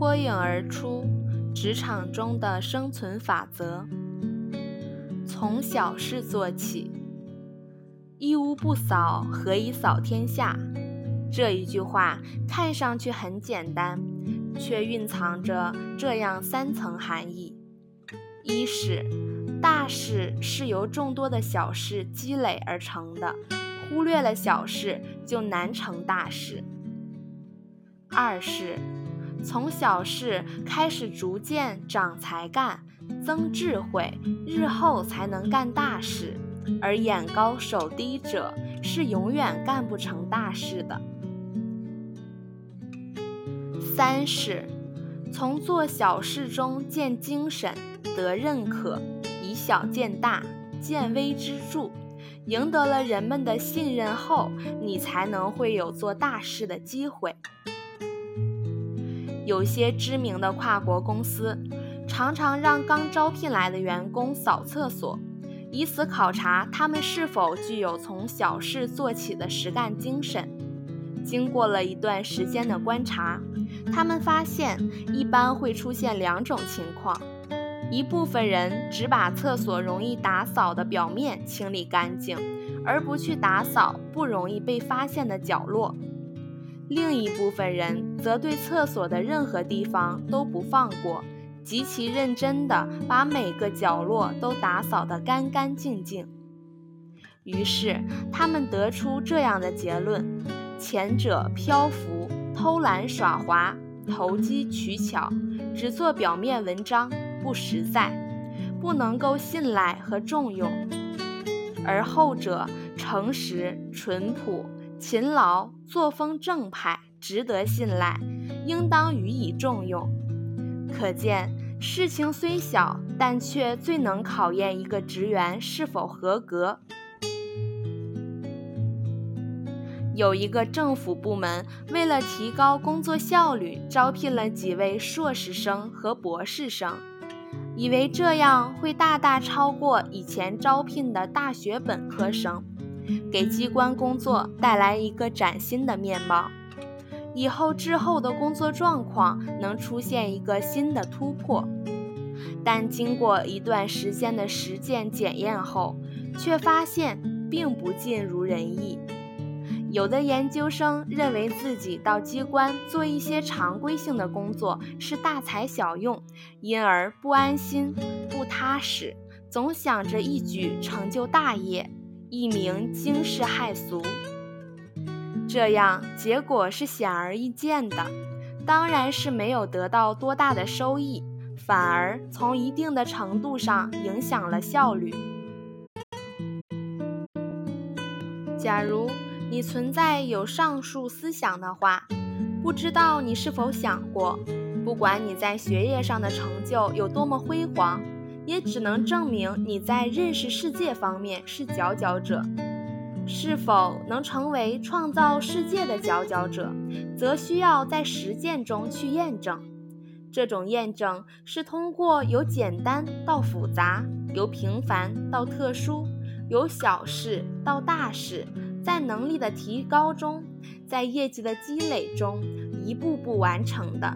脱颖而出，职场中的生存法则：从小事做起。一屋不扫，何以扫天下？这一句话看上去很简单，却蕴藏着这样三层含义：一是大事是由众多的小事积累而成的，忽略了小事就难成大事；二是从小事开始逐渐长才干、增智慧，日后才能干大事。而眼高手低者是永远干不成大事的。三是，从做小事中见精神，得认可，以小见大，见微知著，赢得了人们的信任后，你才能会有做大事的机会。有些知名的跨国公司，常常让刚招聘来的员工扫厕所。以此考察他们是否具有从小事做起的实干精神。经过了一段时间的观察，他们发现一般会出现两种情况：一部分人只把厕所容易打扫的表面清理干净，而不去打扫不容易被发现的角落；另一部分人则对厕所的任何地方都不放过。极其认真地把每个角落都打扫得干干净净。于是，他们得出这样的结论：前者漂浮、偷懒耍滑、投机取巧，只做表面文章，不实在，不能够信赖和重用；而后者诚实、淳朴、勤劳、作风正派，值得信赖，应当予以重用。可见，事情虽小，但却最能考验一个职员是否合格。有一个政府部门为了提高工作效率，招聘了几位硕士生和博士生，以为这样会大大超过以前招聘的大学本科生，给机关工作带来一个崭新的面貌。以后之后的工作状况能出现一个新的突破，但经过一段时间的实践检验后，却发现并不尽如人意。有的研究生认为自己到机关做一些常规性的工作是大材小用，因而不安心、不踏实，总想着一举成就大业，一名惊世骇俗。这样结果是显而易见的，当然是没有得到多大的收益，反而从一定的程度上影响了效率。假如你存在有上述思想的话，不知道你是否想过，不管你在学业上的成就有多么辉煌，也只能证明你在认识世界方面是佼佼者。是否能成为创造世界的佼佼者，则需要在实践中去验证。这种验证是通过由简单到复杂，由平凡到特殊，由小事到大事，在能力的提高中，在业绩的积累中，一步步完成的。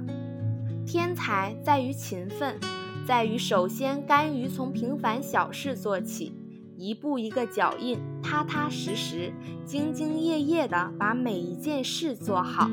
天才在于勤奋，在于首先甘于从平凡小事做起。一步一个脚印，踏踏实实、兢兢业业地把每一件事做好。